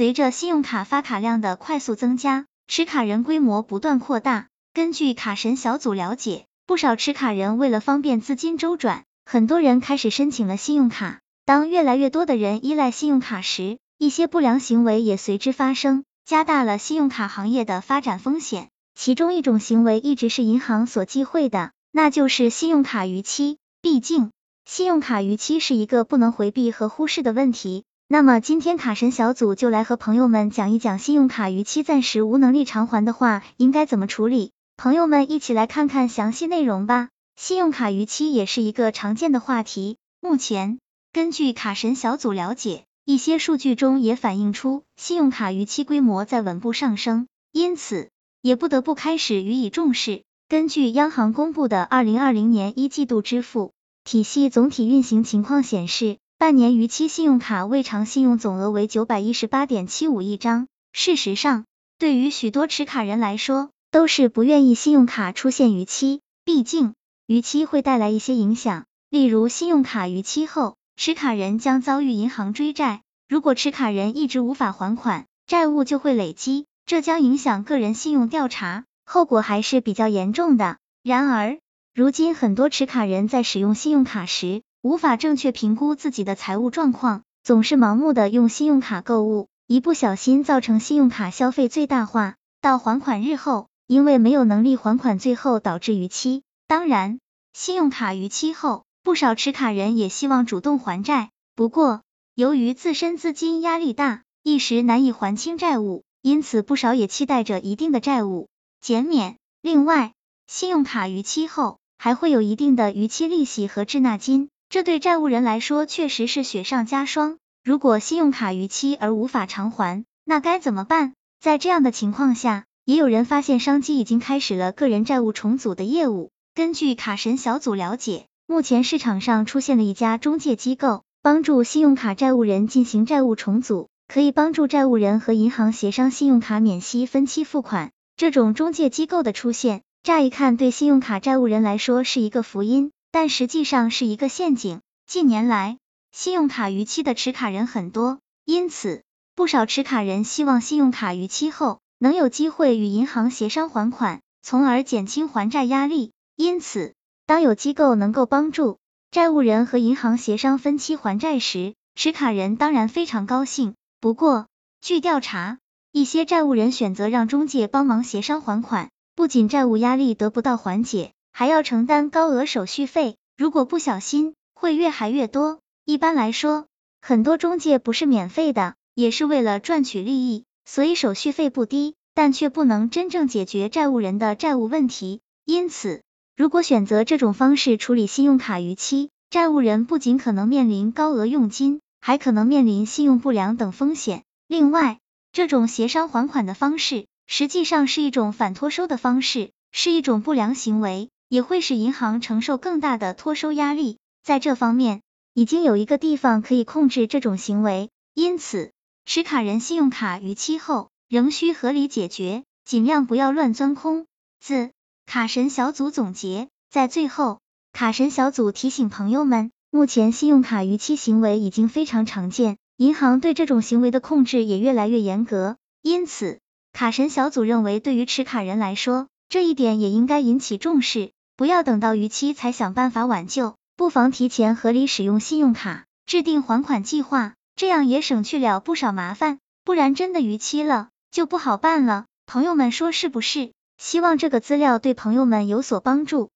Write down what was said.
随着信用卡发卡量的快速增加，持卡人规模不断扩大。根据卡神小组了解，不少持卡人为了方便资金周转，很多人开始申请了信用卡。当越来越多的人依赖信用卡时，一些不良行为也随之发生，加大了信用卡行业的发展风险。其中一种行为一直是银行所忌讳的，那就是信用卡逾期。毕竟，信用卡逾期是一个不能回避和忽视的问题。那么今天卡神小组就来和朋友们讲一讲，信用卡逾期暂时无能力偿还的话，应该怎么处理？朋友们一起来看看详细内容吧。信用卡逾期也是一个常见的话题。目前，根据卡神小组了解，一些数据中也反映出信用卡逾期规模在稳步上升，因此也不得不开始予以重视。根据央行公布的二零二零年一季度支付体系总体运行情况显示。半年逾期信用卡未偿信用总额为九百一十八点七五亿张。事实上，对于许多持卡人来说，都是不愿意信用卡出现逾期，毕竟逾期会带来一些影响，例如信用卡逾期后，持卡人将遭遇银行追债，如果持卡人一直无法还款，债务就会累积，这将影响个人信用调查，后果还是比较严重的。然而，如今很多持卡人在使用信用卡时，无法正确评估自己的财务状况，总是盲目的用信用卡购物，一不小心造成信用卡消费最大化，到还款日后，因为没有能力还款，最后导致逾期。当然，信用卡逾期后，不少持卡人也希望主动还债，不过由于自身资金压力大，一时难以还清债务，因此不少也期待着一定的债务减免。另外，信用卡逾期后，还会有一定的逾期利息和滞纳金。这对债务人来说确实是雪上加霜。如果信用卡逾期而无法偿还，那该怎么办？在这样的情况下，也有人发现商机，已经开始了个人债务重组的业务。根据卡神小组了解，目前市场上出现了一家中介机构，帮助信用卡债务人进行债务重组，可以帮助债务人和银行协商信用卡免息分期付款。这种中介机构的出现，乍一看对信用卡债务人来说是一个福音。但实际上是一个陷阱。近年来，信用卡逾期的持卡人很多，因此不少持卡人希望信用卡逾期后能有机会与银行协商还款，从而减轻还债压力。因此，当有机构能够帮助债务人和银行协商分期还债时，持卡人当然非常高兴。不过，据调查，一些债务人选择让中介帮忙协商还款，不仅债务压力得不到缓解。还要承担高额手续费，如果不小心，会越还越多。一般来说，很多中介不是免费的，也是为了赚取利益，所以手续费不低，但却不能真正解决债务人的债务问题。因此，如果选择这种方式处理信用卡逾期，债务人不仅可能面临高额佣金，还可能面临信用不良等风险。另外，这种协商还款的方式，实际上是一种反托收的方式，是一种不良行为。也会使银行承受更大的托收压力，在这方面已经有一个地方可以控制这种行为，因此持卡人信用卡逾期后仍需合理解决，尽量不要乱钻空子。卡神小组总结，在最后，卡神小组提醒朋友们，目前信用卡逾期行为已经非常常见，银行对这种行为的控制也越来越严格，因此卡神小组认为，对于持卡人来说，这一点也应该引起重视。不要等到逾期才想办法挽救，不妨提前合理使用信用卡，制定还款计划，这样也省去了不少麻烦。不然真的逾期了，就不好办了。朋友们说是不是？希望这个资料对朋友们有所帮助。